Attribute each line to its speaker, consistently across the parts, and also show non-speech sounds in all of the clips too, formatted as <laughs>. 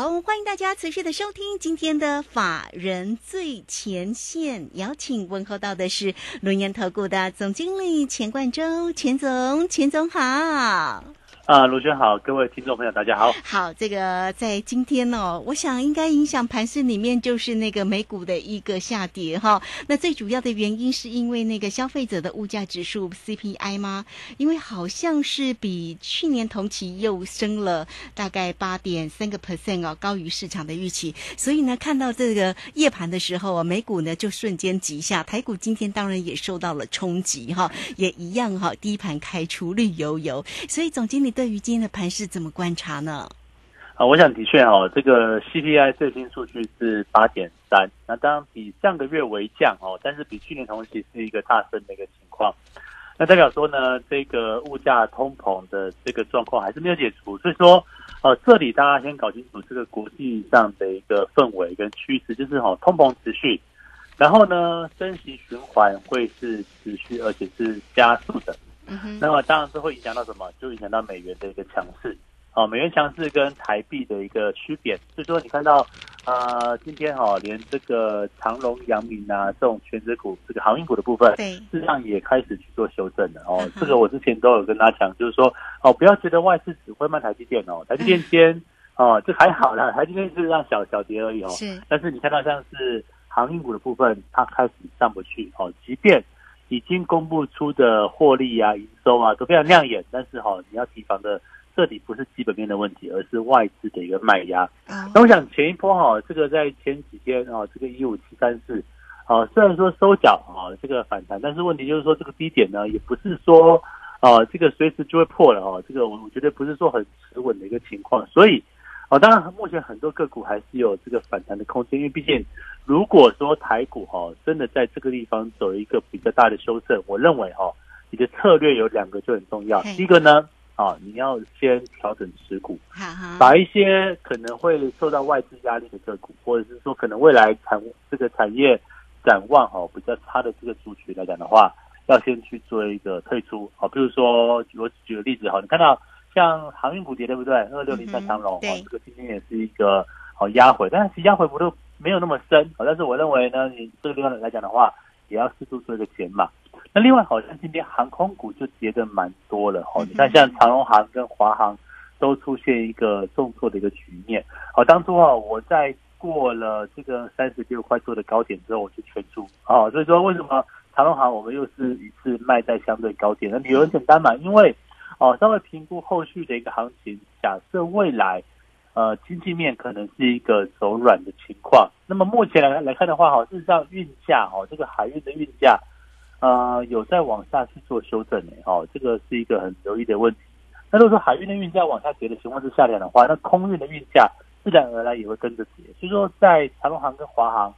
Speaker 1: 好，欢迎大家持续的收听今天的法人最前线，邀请问候到的是轮研投顾的总经理钱冠洲，钱总，钱总好。
Speaker 2: 啊，卢轩好，各位听众朋友，大家好。
Speaker 1: 好，这个在今天呢，我想应该影响盘市里面就是那个美股的一个下跌哈。那最主要的原因是因为那个消费者的物价指数 CPI 吗？因为好像是比去年同期又升了大概八点三个 percent 哦，高于市场的预期。所以呢，看到这个夜盘的时候啊，美股呢就瞬间急下，台股今天当然也受到了冲击哈，也一样哈，低盘开出绿油油。所以总经理。对于今天的盘势怎么观察呢？
Speaker 2: 啊，我想的确哦，这个 CPI 最新数据是八点三，那当然比上个月为降哦，但是比去年同期是一个大升的一个情况。那代表说呢，这个物价通膨的这个状况还是没有解除，所以说，呃，这里大家先搞清楚这个国际上的一个氛围跟趋势，就是哈，通膨持续，然后呢，升息循环会是持续而且是加速的。那么当然是会影响到什么？就影响到美元的一个强势。哦，美元强势跟台币的一个区别。所以说，你看到呃，今天哈，连这个长隆、阳明啊这种全职股，这个航运股的部分，
Speaker 1: 对，
Speaker 2: 事实上也开始去做修正了。哦，这个我之前都有跟大家讲，就是说哦，不要觉得外资只会卖台积电哦，台积电先哦，这还好啦，<laughs> 台积电是让小小跌而已哦。
Speaker 1: 是。
Speaker 2: 但是你看到像是航运股的部分，它开始上不去哦，即便。已经公布出的获利啊、营收啊都非常亮眼，但是哈，你要提防的，这里不是基本面的问题，而是外资的一个卖压。那我想前一波哈，这个在前几天啊，这个一五七三四，啊，虽然说收脚啊，这个反弹，但是问题就是说这个低点呢，也不是说啊，这个随时就会破了哦，这个我我觉得不是说很持稳的一个情况，所以。哦，当然，目前很多个股还是有这个反弹的空间，因为毕竟，如果说台股哈真的在这个地方走一个比较大的修正，我认为哈，你的策略有两个就很重要。第一个呢，啊，你要先调整持股，把一些可能会受到外资压力的个股，或者是说可能未来产这个产业展望哈比较差的这个族群来讲的话，要先去做一个退出。好，比如说我举个例子哈，你看到。像航运股跌对不对？二六零三长龙哦，这个今天也是一个好压回，但是压回不都没有那么深但是我认为呢，你这个地方来讲的话，也要适度做一个减码。那另外好像今天航空股就跌的蛮多了哦，你看像长龙航跟华航都出现一个重挫的一个局面。好，当初啊，我在过了这个三十六块多的高点之后，我就全出哦。所以说为什么长龙航我们又是一次卖在相对高点？那理由很简单嘛，因为。哦，稍微评估后续的一个行情，假设未来，呃，经济面可能是一个走软的情况。那么目前来来看的话，哈，事实上运价，哦，这个海运的运价，呃，有在往下去做修正呢，哦，这个是一个很留意的问题。那如果说海运的运价往下跌的情况之下的话，那空运的运价自然而然也会跟着跌。所以说，在长隆航跟华航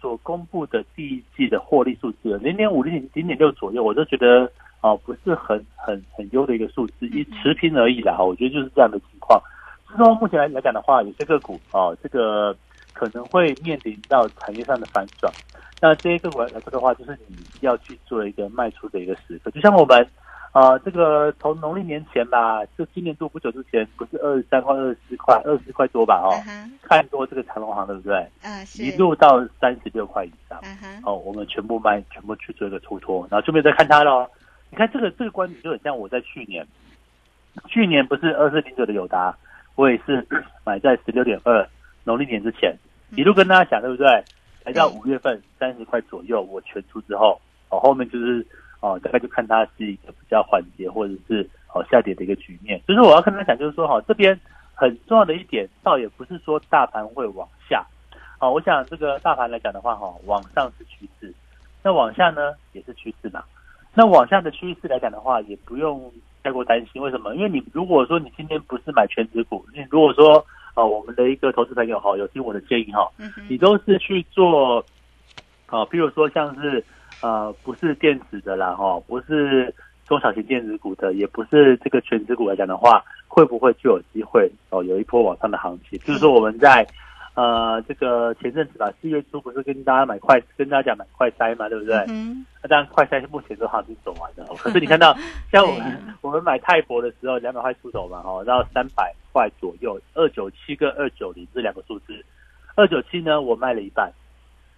Speaker 2: 所公布的第一季的获利数字，零点五零零点六左右，我都觉得。哦，不是很很很优的一个数字，一持平而已啦。哈，我觉得就是这样的情况。是说目前来来讲的话，有些个股哦，这个可能会面临到产业上的反转。那这些个股来说的话，就是你要去做一个卖出的一个时刻。就像我们啊，这个从农历年前吧，就今年度不久之前，不是二十三块、二十四块、二十块多吧？哦，看多这个长隆行，对不对？
Speaker 1: 啊，
Speaker 2: 一路到三十六块以上。哦，我们全部卖，全部去做一个出脱，然后就没有再看它了。你看这个这个观点就很像我在去年，去年不是二四零九的友达，我也是 <coughs> 买在十六点二农历年之前，一路跟大家讲对不对？来到五月份三十块左右，我全出之后，哦后面就是哦大概就看它是一个比较缓跌或者是哦下跌的一个局面。所以说我要跟他讲就是说哈，这边很重要的一点，倒也不是说大盘会往下，哦我想这个大盘来讲的话哈，往上是趋势，那往下呢也是趋势嘛。那往下的趋势来讲的话，也不用太过担心。为什么？因为你如果说你今天不是买全指股，你如果说呃，我们的一个投资朋友哈，有听我的建议哈，你都是去做，啊，比如说像是呃，不是电子的啦哈，不是中小型电子股的，也不是这个全指股来讲的话，会不会就有机会哦，有一波往上的行情？就是说我们在呃这个前阵子吧，四月初不是跟大家买快跟大家讲买快筛嘛，对不对？
Speaker 1: 嗯
Speaker 2: 那当然快筛目前都行情走完了，<laughs> 可是你看到像我们、我们买泰博的时候，两百块出头嘛，哦，到三百块左右，二九七跟二九零这两个数字，二九七呢我卖了一半，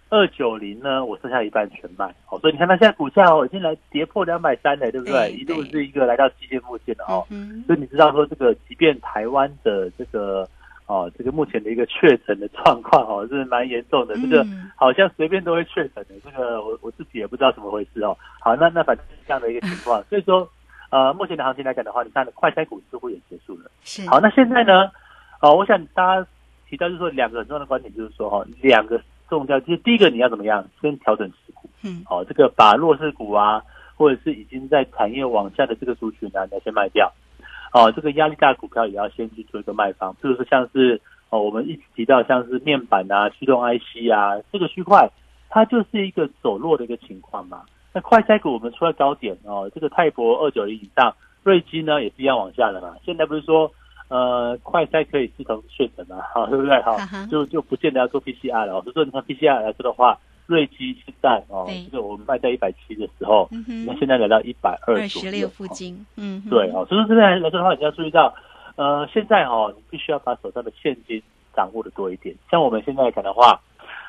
Speaker 2: 二九零呢我剩下一半全卖，哦，所以你看它现在股价哦已经来跌破两百三了，对不对？
Speaker 1: 对
Speaker 2: 一路是一个来到基线附近了哦，
Speaker 1: 嗯
Speaker 2: 所以你知道说这个，即便台湾的这个哦，这个目前的一个确诊的状况哦是蛮严重的，这个
Speaker 1: 嗯
Speaker 2: 好像随便都会确诊的，这个我我自己也不知道怎么回事哦。好，那那反正是这样的一个情况，所以说呃，目前的行情来讲的话，你看快筛股似乎也结束了。
Speaker 1: 是
Speaker 2: 好，那现在呢？哦，我想大家提到就是说两个很重要的观点，就是说哈、哦，两个重要，就是第一个你要怎么样，先调整持股。
Speaker 1: 嗯
Speaker 2: 哦，这个把弱势股啊，或者是已经在产业往下的这个族群呢，你要先卖掉。哦，这个压力大的股票也要先去做一个卖方，这个是像是哦，我们一直提到像是面板啊、驱动 IC 啊这个区块，它就是一个走弱的一个情况嘛。那快筛股我们出来高点哦，这个泰博二九零以上，瑞基呢也是一样往下的嘛。现在不是说呃快筛可以视同确诊嘛，好、对不对？
Speaker 1: 哈
Speaker 2: 就就不见得要做 PCR 了。我是说你看 PCR 来说的话，瑞基现在哦
Speaker 1: 对，
Speaker 2: 这个我们卖在一百七的时候，那现在来到一百二
Speaker 1: 二
Speaker 2: 左右
Speaker 1: 十六附
Speaker 2: 哦
Speaker 1: 近，嗯哼，
Speaker 2: 对哦，所以说这边来说的话，你要注意到，呃，现在哦，你必须要把手上的现金掌握的多一点。像我们现在来讲的话，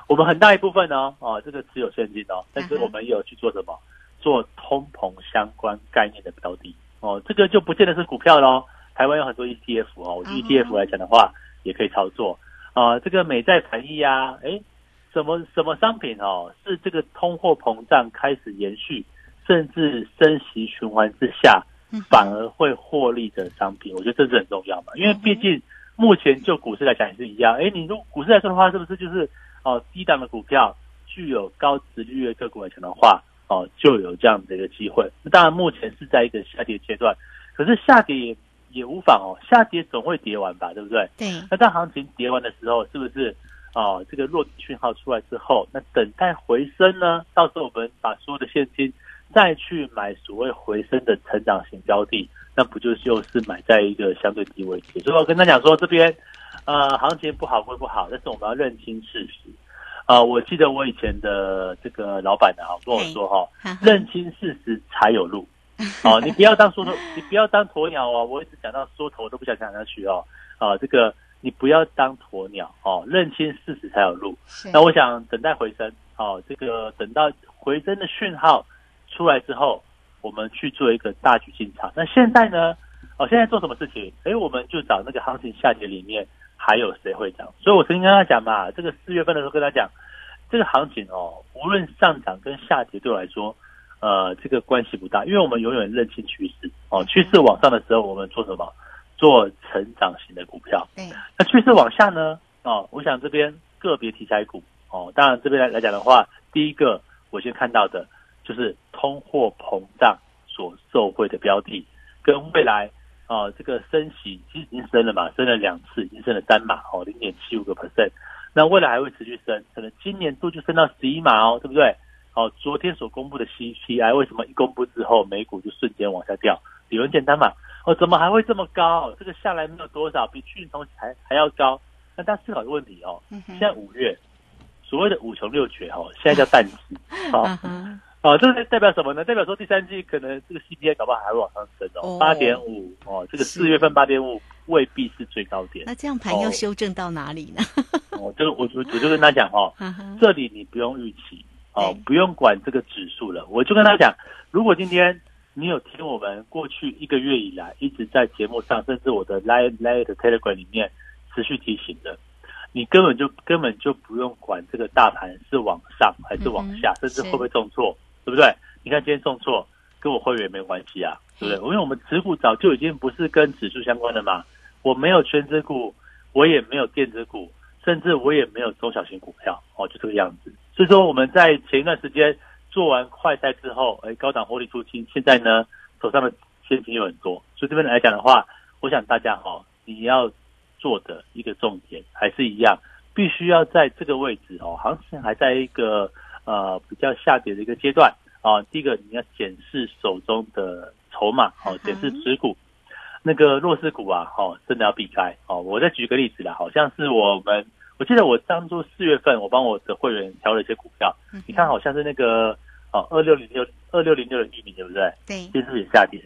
Speaker 2: 我们很大一部分呢，哦，这个持有现金哦，但是我们也有去做什么？做通膨相关概念的标的。哦，这个就不见得是股票喽。台湾有很多 ETF 哦，我 ETF 来讲的话，也可以操作。啊、这个美债反益啊，诶，什么什么商品哦，是这个通货膨胀开始延续，甚至升息循环之下，反而会获利的商品，我觉得这是很重要嘛。因为毕竟目前就股市来讲也是一样，哎，你如果股市来说的话，是不是就是哦低档的股票具有高值率的个股来讲的话，哦就有这样的一个机会。那当然目前是在一个下跌阶段，可是下跌也也无妨哦，下跌总会跌完吧，对不对？
Speaker 1: 对，
Speaker 2: 那当行情跌完的时候，是不是哦这个落地讯号出来之后，那等待回升呢？到时候我们把所有的现金再去买所谓回升的成长型标的，那不就又是买在一个相对低位置？所以我跟他讲说，这边呃行情不好归不好，但是我们要认清事实。啊、我记得我以前的这个老板呢、啊，跟我说哈、认清事实才有路。<laughs> 哦，你不要当缩头，你不要当鸵鸟哦。我一直讲到缩头，我都不想讲下去哦。啊，这个你不要当鸵鸟哦，认清事实才有路。
Speaker 1: 是
Speaker 2: 那我想等待回升，哦，这个等到回升的讯号出来之后，我们去做一个大举进场。那现在呢？哦，现在做什么事情？诶，我们就找那个行情下跌里面还有谁会涨。所以我曾经跟他讲嘛，这个四月份的时候跟他讲，这个行情哦，无论上涨跟下跌对我来说，呃，这个关系不大，因为我们永远认清趋势哦。趋势往上的时候，我们做什么？做成长型的股票。
Speaker 1: 对，
Speaker 2: 那趋势往下呢？哦，我想这边个别题材股哦，当然这边来来讲的话，第一个我先看到的就是通货膨胀所受惠的标的，跟未来哦这个升息其实已经升了嘛，升了两次，已经升了三码哦，零点七五个 percent，那未来还会持续升，可能今年度就升到十一码哦，对不对？哦，昨天所公布的 CPI 为什么一公布之后美股就瞬间往下掉？理由很简单嘛，哦，怎么还会这么高？这个下来没有多少，比去年同期还还要高。那大家思考一个问题哦，现在五月所谓的五穷六绝哦，现在叫淡季，哦 <laughs> 哦，这个代表什么呢？代表说第三季可能这个 CPI 搞不好还会往上升
Speaker 1: 哦
Speaker 2: 哦，八点五哦，这个四月份八点五未必是最高点
Speaker 1: 那这样盘要
Speaker 2: 哦
Speaker 1: 修正到哪里呢？<laughs>
Speaker 2: 哦。这个我我我就跟他讲哦，<laughs> 这里你不用预期哦，不用管这个指数了。我就跟他讲，如果今天你有听我们过去一个月以来一直在节目上，甚至我的 Line Line 的 Telegram 里面持续提醒的，你根本就根本就不用管这个大盘是往上还是往下，
Speaker 1: 嗯
Speaker 2: 甚至会不会重挫，对不对？你看今天重挫，跟我会员没关系啊，对不对？因为我们持股早就已经不是跟指数相关的嘛，我没有全指股，我也没有电子股，甚至我也没有中小型股票，哦，就这个样子。所以说我们在前一段时间做完快赛之后，哎，高档获利出清，现在呢手上的现金有很多，所以这边来讲的话，我想大家哈、哦，你要做的一个重点还是一样，必须要在这个位置哦，行情还在一个呃比较下跌的一个阶段啊。第一个你要检视手中的筹码，哦，检视持股，那个弱势股啊，哦，真的要避开哦。我再举个例子啦，好像是我们，我记得我当初四月份我帮我的会员挑了一些股票，你看好像是那个哦二六零六二六零六的玉米，对不对？
Speaker 1: 对，
Speaker 2: 这是不是也下跌？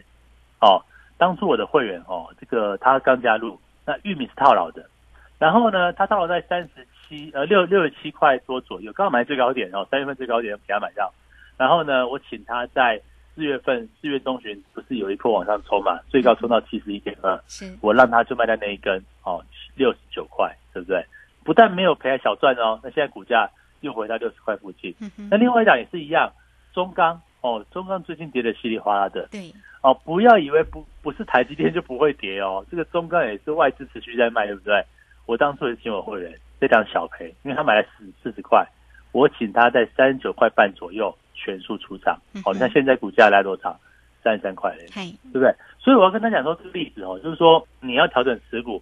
Speaker 2: 哦，当初我的会员哦，这个他刚加入。那玉米是套牢的，然后呢，他套牢在三十七呃六六十七块多左右，刚好买最高点哦，三月份最高点给他买到，然后呢，我请他在四月份四月中旬不是有一波往上冲嘛，最高冲到七十一点二，
Speaker 1: 是
Speaker 2: 我让他就卖在那一根哦六十九块，对不对？不但没有赔小赚哦，那现在股价又回到六十块附近，那另外一档也是一样，中钢哦，中钢最近跌的稀里哗啦的，
Speaker 1: 对。
Speaker 2: 哦，不要以为不不是台积电就不会跌哦，这个中钢也是外资持续在卖，对不对？我当初也请我会员这档小赔，因为他买了四四十块，我请他在三十九块半左右全数出场。哦，你看现在股价来多少？三十三块嘞，对不对？所以我要跟他讲说这个例子哦，就是说你要调整持股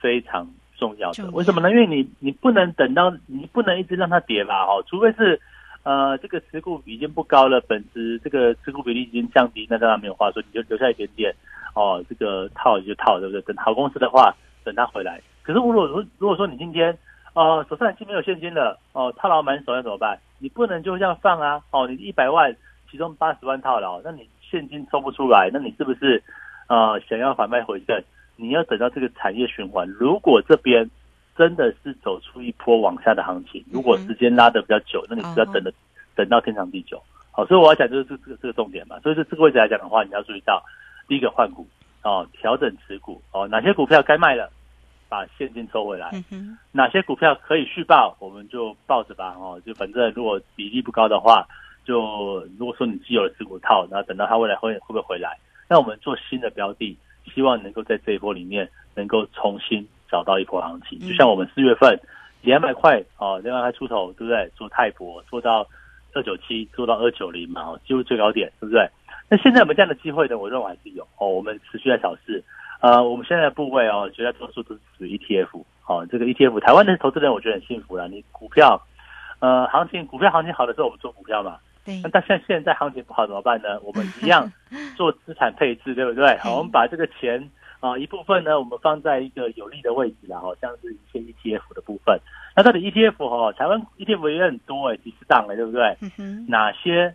Speaker 2: 非常重要的，为什么呢？因为你你不能等到你不能一直让它跌吧，哦，除非是。呃，这个持股已经不高了，本值这个持股比例已经降低，那当然没有话说，你就留下一点点哦，这个套就套，对不对？等好公司的话，等它回来。可是如果如如果说你今天呃手上已经没有现金了，哦套牢满手要怎么办？你不能就这样放啊，哦你一百万其中八十万套牢，那你现金抽不出来，那你是不是呃想要反败回正？你要等到这个产业循环，如果这边。真的是走出一波往下的行情，如果时间拉的比较久，那你是要等的，等到天长地久。好，所以我要讲就是这这个这个重点嘛。所以说这个位置来讲的话，你要注意到第一个换股哦，调整持股哦，哪些股票该卖了，把现金抽回来；哪些股票可以续报，我们就抱着吧哦。就反正如果比例不高的话，就如果说你既有的持股套，然后等到它未来会会不会回来，那我们做新的标的，希望能够在这一波里面能够重新。找到一波行情，就像我们四月份两百块哦，两百块出头，对不对？做泰博做到二九七，做到二九零嘛，哦，几乎最高点，对不对？那现在有没有这样的机会呢？我认为还是有哦。我们持续在尝试，呃，我们现在的部位哦，绝大多数都是属于 ETF，哦，这个 ETF，台湾的投资人我觉得很幸福了。你股票，呃，行情股票行情好的时候，我们做股票嘛，
Speaker 1: 对。
Speaker 2: 那但像现在行情不好怎么办呢？<laughs> 我们一样做资产配置，对不对？好，我们把这个钱。啊，一部分呢，我们放在一个有利的位置啦，好像是一些 ETF 的部分。那到底 ETF 哈，台湾 ETF 也很多哎，几十档了，对不对？哪些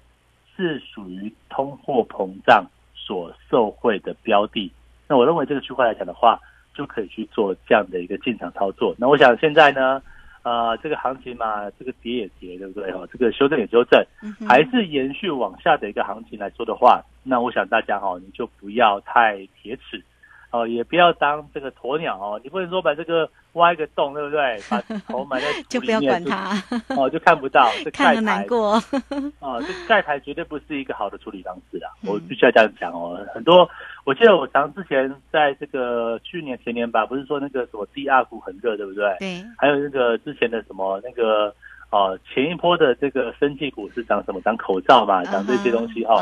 Speaker 2: 是属于通货膨胀所受惠的标的？那我认为这个区块来讲的话，就可以去做这样的一个进场操作。那我想现在呢，呃，这个行情嘛，这个跌也跌，对不对？哦，这个修正也修正，还是延续往下的一个行情来说的话，那我想大家哈，你就不要太铁齿。哦，也不要当这个鸵鸟哦，你不能说把这个挖一个洞，对不对？<laughs> 把头埋在
Speaker 1: 就不要管它
Speaker 2: 哦，就看不到。<laughs>
Speaker 1: 看了难过 <laughs>
Speaker 2: 哦，这盖牌绝对不是一个好的处理方式啦！我必须要这样讲哦。很多，我记得我常之前在这个去年前年吧，不是说那个什么第二股很热，对不对？
Speaker 1: 对。
Speaker 2: 还有那个之前的什么那个哦，前一波的这个生技股是讲什么？讲口罩嘛，讲这些东西哈。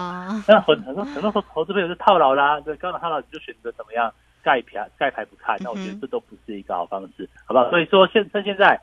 Speaker 2: 那很很多很多候投资朋友是套牢啦，对，刚刚套牢你就选择怎么样？盖牌盖牌不看，那我觉得这都不是一个好方式，好不好？所以说现趁现在，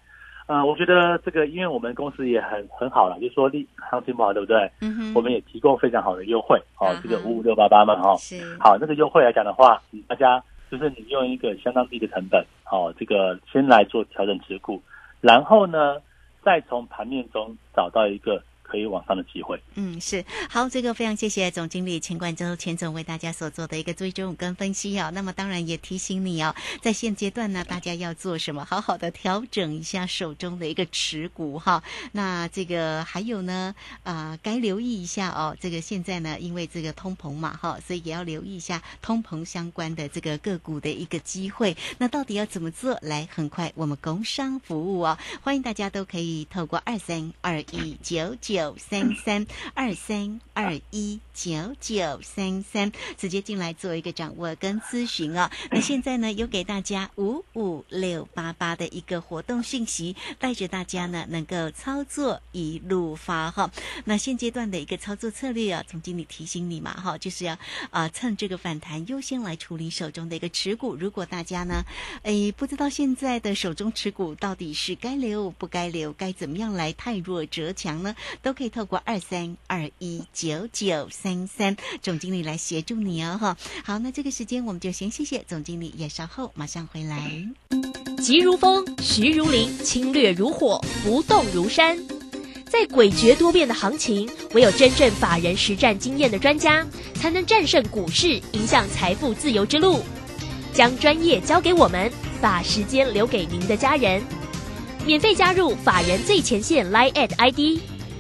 Speaker 2: 呃，我觉得这个，因为我们公司也很很好了，就说利行情不好，对不对？嗯哼。我们也提供非常好的优惠，哦，这个五五六八八嘛，哈。是。好，那个优惠来讲的话，大家就是你用一个相当低的成本，哦，这个先来做调整持股，然后呢，再从盘面中找到一个。可以往上的机会，
Speaker 1: 嗯，是好，这个非常谢谢总经理钱冠洲钱总为大家所做的一个追踪跟分析啊。那么当然也提醒你哦，在现阶段呢，大家要做什么？好好的调整一下手中的一个持股哈。那这个还有呢，啊，该留意一下哦。这个现在呢，因为这个通膨嘛哈，所以也要留意一下通膨相关的这个个股的一个机会。那到底要怎么做？来，很快我们工商服务哦，欢迎大家都可以透过二三二一九九。九三三二三二一九九三三，直接进来做一个掌握跟咨询哦。那现在呢，有给大家五五六八八的一个活动讯息，带着大家呢能够操作一路发哈。那现阶段的一个操作策略啊，总经理提醒你嘛哈，就是要啊趁这个反弹优先来处理手中的一个持股。如果大家呢，哎不知道现在的手中持股到底是该留不该留，该怎么样来太弱折强呢？都都可以透过二三二一九九三三总经理来协助你哦哈。好，那这个时间我们就先谢谢总经理，也稍后马上回来。
Speaker 3: 急如风，徐如林，侵略如火，不动如山。在诡谲多变的行情，唯有真正法人实战经验的专家，才能战胜股市，迎向财富自由之路。将专业交给我们，把时间留给您的家人。免费加入法人最前线 Line at ID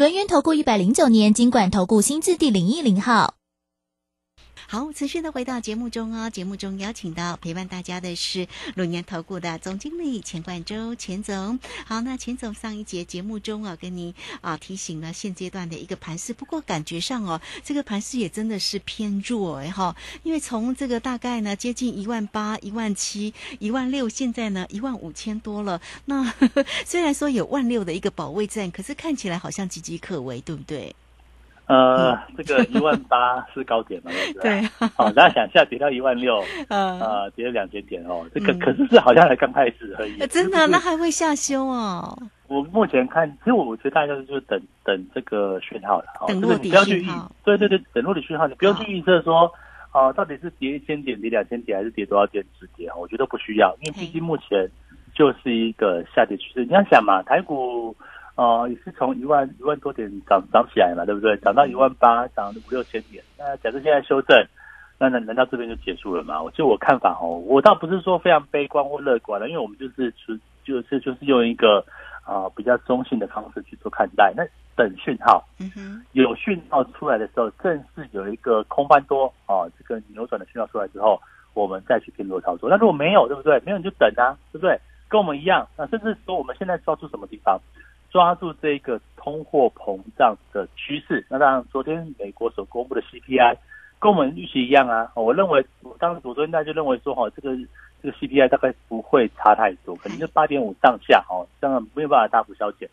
Speaker 4: 轮源投顾一百零九年金管投顾新字第零一零号。
Speaker 1: 好，持续的回到节目中哦。节目中邀请到陪伴大家的是龙年投顾的总经理钱冠周，钱总。好，那钱总上一节节目中啊，跟你啊提醒了现阶段的一个盘势，不过感觉上哦，这个盘势也真的是偏弱哎哈，因为从这个大概呢接近一万八、一万七、一万六，现在呢一万五千多了。那呵 <laughs> 呵虽然说有万六的一个保卫战，可是看起来好像岌岌可危，对不对？
Speaker 2: 呃，这个一万八是高点嘛？对？好，大家想下跌到一万六，呃，跌了两千点哦。这个可是是好像才刚开始而已。
Speaker 1: 真的，那还会下修哦。
Speaker 2: 我目前看，其实我觉得大家就是等等这个讯号了。
Speaker 1: 等落底讯号。
Speaker 2: 对对对，等落底讯号，你不用去预测说，哦，到底是跌一千点、跌两千点，还是跌多少点止跌？我觉得不需要，因为毕竟目前就是一个下跌趋势。你要想嘛，台股。哦，也是从一万一万多点涨涨起来嘛，对不对？涨到一万八，涨五六千点。那假设现在修正，那难难道这边就结束了吗？我就我看法哦，我倒不是说非常悲观或乐观的，因为我们就是就是就是用一个啊比较中性的方式去做看待。那等讯号，嗯哼，有讯号出来的时候，正是有一个空翻多哦，这个扭转的讯号出来之后，我们再去拼多操作。那如果没有，对不对？没有你就等啊，对不对？跟我们一样，那甚至说我们现在抓住什么地方？抓住这个通货膨胀的趋势，那当然，昨天美国所公布的 CPI 跟我们预期一样啊。我认为，我当时昨天大家就认为说，哈，这个这个 CPI 大概不会差太多，可能就八点五上下，哦，这样没有办法大幅削减。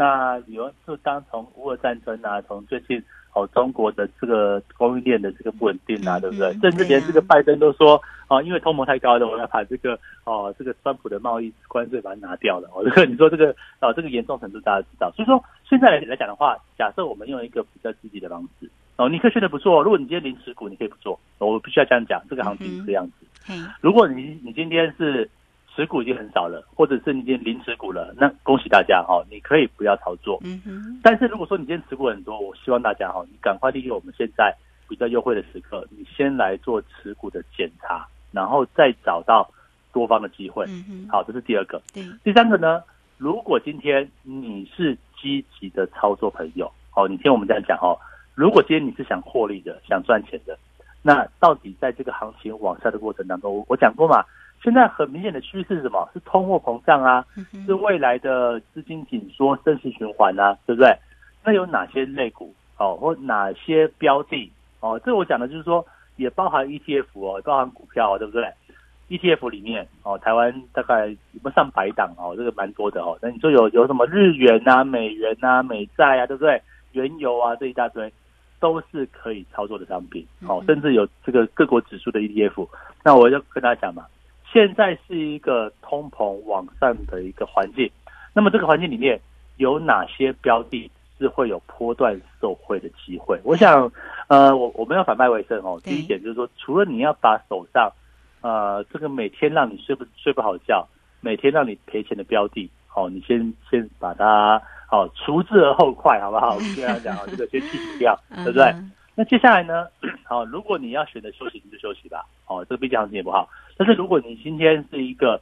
Speaker 2: 那有就当从乌俄战争啊，从最近哦中国的这个供应链的这个不稳定啊，对不对？甚至连这个拜登都说。哦，因为通膨太高了，我要把这个哦，这个川普的贸易关税把它拿掉了。哦，这个你说这个哦，这个严重程度大家知道。所以说现在来来讲的话，假设我们用一个比较积极的方式哦，你可以选择不做。如果你今天临时股，你可以不做。我必须要这样讲，这个行情是这样子。嗯。如果你你今天是持股已经很少了，或者是你已经零持股了，那恭喜大家哈，你可以不要操作。嗯哼。但是如果说你今天持股很多，我希望大家哈，你赶快利用我们现在比较优惠的时刻，你先来做持股的检查。然后再找到多方的机会，好，这是第二个。第三个呢？如果今天你是积极的操作朋友，哦，你听我们这样讲哦。如果今天你是想获利的、想赚钱的，那到底在这个行情往下的过程当中，我讲过嘛？现在很明显的趋势是什么？是通货膨胀啊，是未来的资金紧缩、升息循环啊，对不对？那有哪些类股哦，或哪些标的哦？这我讲的就是说。也包含 ETF 哦，也包含股票，对不对？ETF 里面哦，台湾大概有上百档哦，这个蛮多的哦。那你说有有什么日元啊、美元啊、美债啊，对不对？原油啊这一大堆都是可以操作的商品哦，甚至有这个各国指数的 ETF。那我就跟大家讲嘛，现在是一个通膨往上的一个环境，那么这个环境里面有哪些标的是会有波段受惠的机会？我想，呃，我我们要反败为胜哦。第一点就是说，除了你要把手上，呃，这个每天让你睡不睡不好觉，每天让你赔钱的标的，好、你先先把它好、除之而后快，好不好？我们这样讲哦，这个先剔除掉，<laughs> 对不对？
Speaker 1: 嗯
Speaker 2: 那接下来呢？<clears throat> 好，如果你要选择休息，你就休息吧。哦，这个毕竟行情也不好。但是如果你今天是一个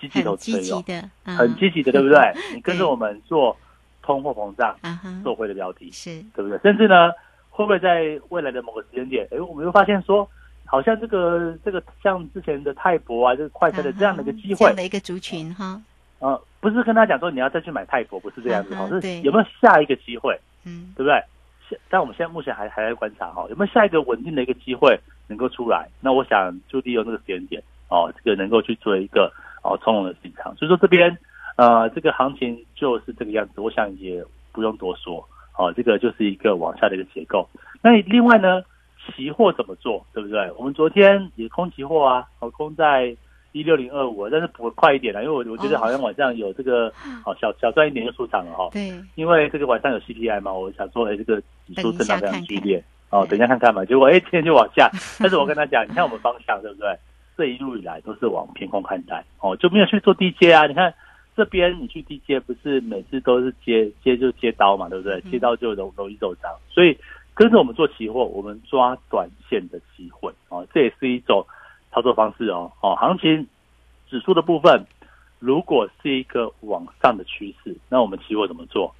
Speaker 2: 积极投资朋友，
Speaker 1: 极的，嗯
Speaker 2: 很积极的，对不对？<laughs> 你跟着我们做通货膨胀
Speaker 1: 啊哈，
Speaker 2: 受惠的标题，
Speaker 1: 是
Speaker 2: 对不对？甚至呢，会不会在未来的某个时间点，哎，我们又发现说，好像这个这个像之前的泰博啊，这个快车的这样的一个机会
Speaker 1: 这样，的一个族群哈，
Speaker 2: 呃，不是跟他讲说你要再去买泰博，不是这样子，哦，是有没有下一个机会？
Speaker 1: 嗯
Speaker 2: 对不对？但我们现在目前还还在观察哈、有没有下一个稳定的一个机会能够出来？那我想就利用这个时间点哦，这个能够去做一个哦从容的进场。所以说这边呃这个行情就是这个样子，我想也不用多说哦，这个就是一个往下的一个结构。那另外呢，期货怎么做？对不对？我们昨天也空期货啊，哦空在。一六零二五，但是补快一点了，因为我我觉得好像晚上有这个，哦小小赚一点就出场了哈、
Speaker 1: 对，
Speaker 2: 因为这个晚上有 CPI 嘛，我想说，哎，这个指数震荡非常剧烈，哦，等一下看看嘛。结果哎，今天就往下，<laughs> 但是我跟他讲，你看我们方向对不对？这一路以来都是往偏空看待，哦，就没有去做低阶啊。你看这边你去低阶，不是每次都是接接就接刀嘛，对不对？
Speaker 1: 嗯。
Speaker 2: 接刀就容容易受伤，所以跟着我们做期货，我们抓短线的机会，哦，这也是一种操作方式哦，哦，行情指数的部分。如果是一个往上的趋势，那我们期货怎么做？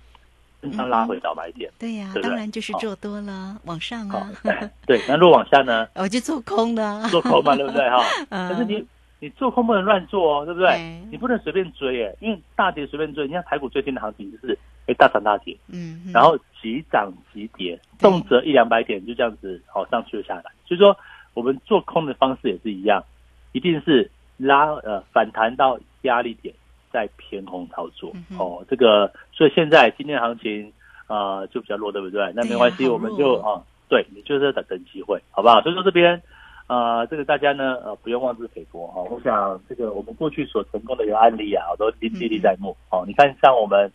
Speaker 2: 正常拉回倒买点。
Speaker 1: 对呀，当然就是做多了，往上
Speaker 2: 好
Speaker 1: 啊，，
Speaker 2: 对，那如果往下呢？<laughs>
Speaker 1: 我就做空了，
Speaker 2: 做空嘛，对不对哈？<laughs>
Speaker 1: 嗯
Speaker 2: 但是你你做空不能乱做哦，对不对
Speaker 1: 对？
Speaker 2: 你不能随便追耶，因为大跌随便追。你看台股最近的行情就是，哎，大涨大跌，
Speaker 1: 嗯，嗯
Speaker 2: 然后急涨急跌，动辄一两百点就这样子好上去又下来。所以说，我们做空的方式也是一样，一定是拉呃反弹到压力点再偏空操作哦。这个所以现在今天行情呃就比较弱，对不对？那没关系，
Speaker 1: 好
Speaker 2: 我们就啊、对你就是要等等机会，好不好？所以说这边。呃，这个大家呢，呃，不用妄自菲薄哈、我想这个我们过去所成功的一个案例啊，我都历历历在目。哦，你看像我们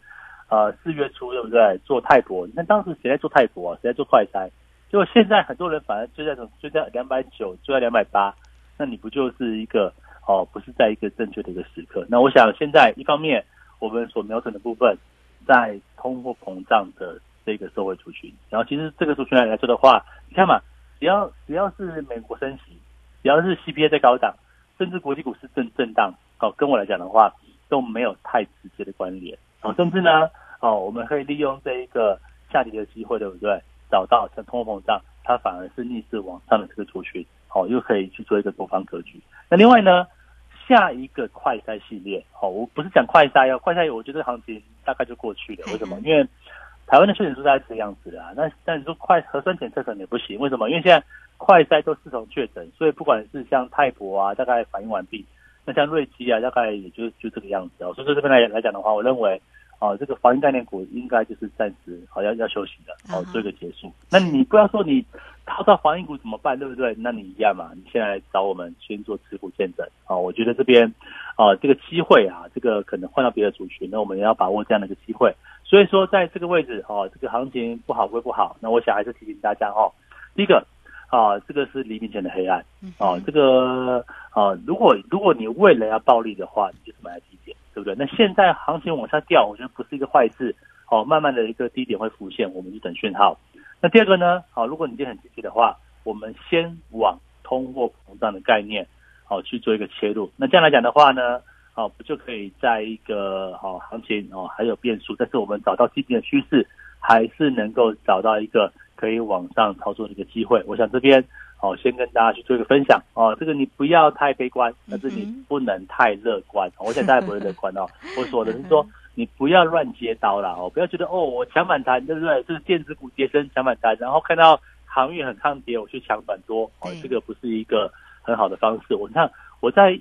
Speaker 2: 呃四月初对不对？做泰博，你看当时谁在做泰博啊？谁在做快筛？就现在很多人反而追在追在两百九，追在两百八，那你不就是一个哦，不是在一个正确的一个时刻？那我想现在一方面我们所瞄准的部分，在通货膨胀的这个社会族群，然后其实这个族群来来说的话，你看嘛，只要只要是美国升息，只要是 CPI 在高档，甚至国际股市震震荡，哦，跟我来讲的话都没有太直接的关联。哦，甚至呢，哦，我们可以利用这一个下跌的机会，对不对？找到像通货膨胀，它反而是逆势往上的这个族群，哦，又可以去做一个多方格局。那另外呢，下一个快筛系列，哦，我不是讲快筛哦，快筛我觉得行情大概就过去了。为什么？因为台湾的确诊数大概这个样子的啊。那但你说快核酸检测可能也不行，为什么？因为现在快筛都是从确诊，所以不管是像泰博啊，大概反应完毕。那像瑞基啊，大概也就就这个样子哦。所以说这边来来讲的话，我认为哦，这个防疫概念股应该就是暂时好、像要休息的哦
Speaker 1: 啊哈，
Speaker 2: 做一个结束。那你不要说你套到防疫股怎么办，对不对？那你一样嘛，你现在来找我们先做持股见证啊、我觉得这边啊、这个机会啊，这个可能换到别的族群，那我们也要把握这样的一个机会。所以说，在这个位置哦，这个行情不好归不好，那我想还是提醒大家哦，第一个啊，这个是黎明前的黑暗。
Speaker 1: 嗯
Speaker 2: 哦，这个啊，如果如果你为了要暴利的话，你就是买在低点，对不对？那现在行情往下掉，我觉得不是一个坏事。哦，慢慢的一个低点会浮现，我们就等讯号。那第二个呢？好、如果你今天很积极的话，我们先往通货膨胀的概念，好、去做一个切入。那这样来讲的话呢，哦，不就可以在一个哦行情哦还有变数，但是我们找到积极的趋势，还是能够找到一个可以往上操作的一个机会。我想这边哦，先跟大家去做一个分享哦。这个你不要太悲观，但是你不能太乐观。我想大家不会乐观哦。我说的是说，你不要乱接刀啦哦，不要觉得哦，我抢反弹，对不对？这是电子股跌升抢反弹，然后看到航运很抗跌，我去抢反多哦，这个不是一个很好的方式。我看我在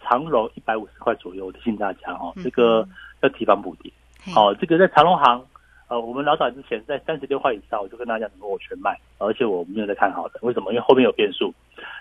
Speaker 2: 长荣一百五十块左右，我提醒大家哦，这个要提防补跌。
Speaker 1: 嘿
Speaker 2: 哦，这个在长隆行，呃，我们老早之前在三十六块以上，我就跟大家讲说我全卖，而且我没有在看好的，为什么？因为后面有变数。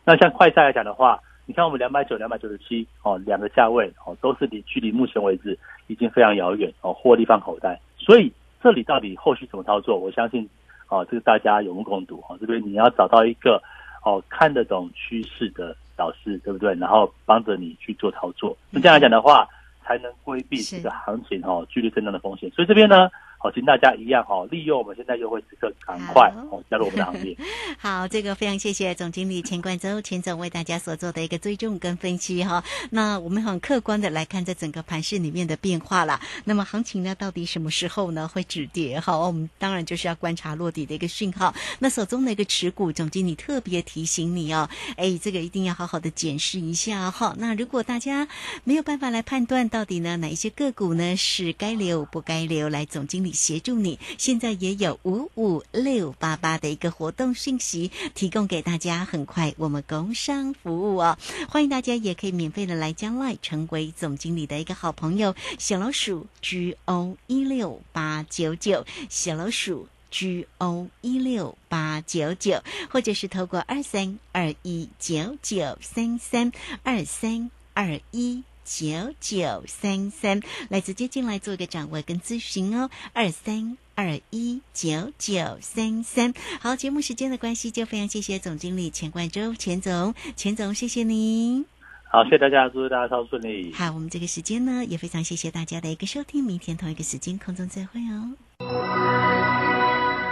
Speaker 2: 那像快赛来讲的话，你看我们两百九、两百九十七哦，两个价位哦，都是离距离目前为止已经非常遥远哦，获利放口袋。所以这里到底后续怎么操作？我相信哦，这个大家有目共睹哦。这边你要找到一个哦看得懂趋势的导师，对不对？然后帮着你去做操作。那这样来讲的话，才能规避这个行情哦剧烈震荡的风险。所以这边呢。好，请大家一样哈，利用我们现在优惠时刻，赶快哦加入我们的行列。<laughs>
Speaker 1: 好，这个非常谢谢总经理钱冠洲钱总为大家所做的一个追踪跟分析哈。那我们很客观的来看这整个盘市里面的变化了。那么行情呢，到底什么时候呢会止跌？哈，我们当然就是要观察落底的一个讯号。那手中的一个持股，总经理特别提醒你哦，哎，这个一定要好好的检视一下哈。那如果大家没有办法来判断到底呢哪一些个股呢是该留不该留，来总经理。协助你，现在也有五五六八八的一个活动信息提供给大家。很快我们工商服务哦，欢迎大家也可以免费的来将来成为总经理的一个好朋友。小老鼠 G O 一六八九九，小老鼠 G O 一六八九九，或者是透过二三二一九九三三二三二一。九九三三，来直接进来做一个掌握跟咨询哦，二三二一九九三三。好，节目时间的关系，就非常谢谢总经理钱冠洲钱总，钱总谢谢您。
Speaker 2: 好，谢谢大家，祝大家超顺利。
Speaker 1: 好，我们这个时间呢，也非常谢谢大家的一个收听，明天同一个时间空中再会哦。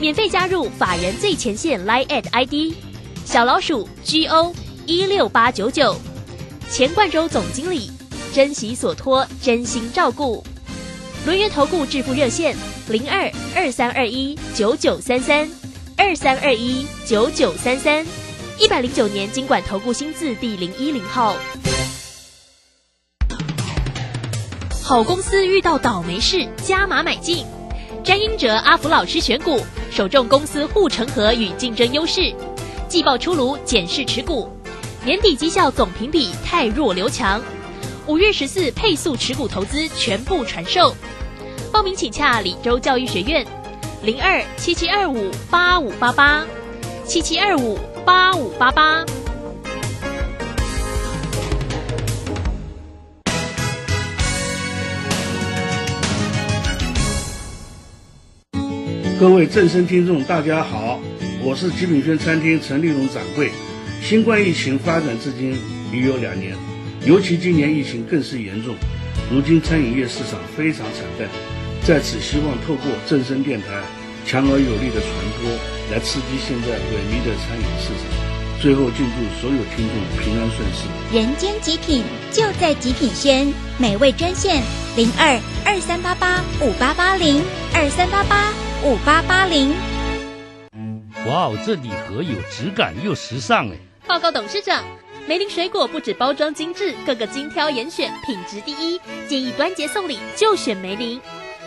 Speaker 3: 免费加入法人最前线 Line at ID 小老鼠 G O 一六八九九，钱冠洲总经理，珍惜所托，真心照顾。轮源投顾致富热线零二二三二一九九三三二三二一九九三三，一百零九年经管投顾新字第零一零号。好公司遇到倒霉事，加码买进。詹英哲阿福老师选股。首重公司护城河与竞争优势，季报出炉检视持股，年底绩效总评比太弱留强，五月十四配速持股投资全部传授，报名请洽李州教育学院，零二七七二五八五八八，七七二五八五八八。
Speaker 5: 各位正声听众，大家好，我是极品轩餐厅陈立荣掌柜。新冠疫情发展至今已有两年，尤其今年疫情更是严重，如今餐饮业市场非常惨淡。在此，希望透过正声电台强而有力的传播，来刺激现在萎靡的餐饮市场。最后，敬祝所有听众平安顺遂。
Speaker 6: 人间极品就在极品轩，美味专线零二二三八八五八八零二三八八。五八八零，
Speaker 7: 哇哦，这礼盒有质感又时尚哎！
Speaker 3: 报告董事长，梅林水果不止包装精致，各个精挑严选，品质第一，建议端节送礼就选梅林。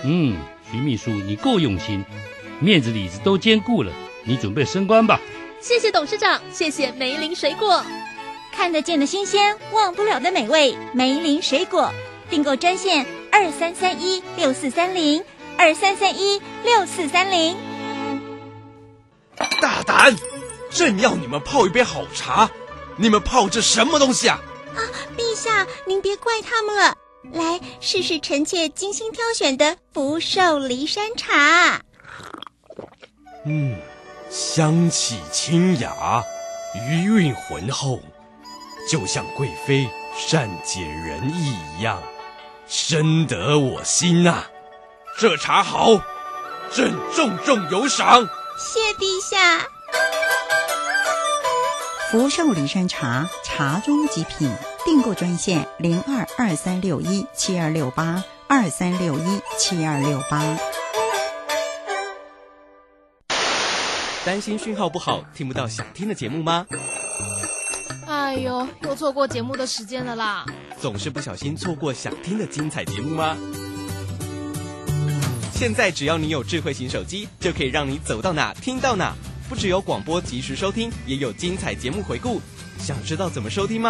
Speaker 7: 嗯，徐秘书你够用心，面子里子都兼顾了，你准备升官吧？
Speaker 3: 谢谢董事长，谢谢梅林水果，
Speaker 6: 看得见的新鲜，忘不了的美味，梅林水果订购专线二三三一六四三零。二三三一六四三零，
Speaker 8: 大胆！朕要你们泡一杯好茶，你们泡这什么东西啊？
Speaker 6: 啊，陛下，您别怪他们了。来试试臣妾精心挑选的福寿梨山茶。
Speaker 8: 嗯，香气清雅，余韵浑厚，就像贵妃善解人意一样，深得我心呐。这茶好，朕重重有赏。
Speaker 6: 谢陛下。
Speaker 9: 福寿梨山茶，茶中极品。订购专线零二二三六一七二六八二三六一七二六八。
Speaker 10: 担心讯号不好，听不到想听的节目吗？
Speaker 11: 哎呦，又错过节目的时间了啦！
Speaker 10: 总是不小心错过想听的精彩节目吗？现在只要你有智慧型手机，就可以让你走到哪听到哪。不只有广播及时收听，也有精彩节目回顾。想知道怎么收听吗？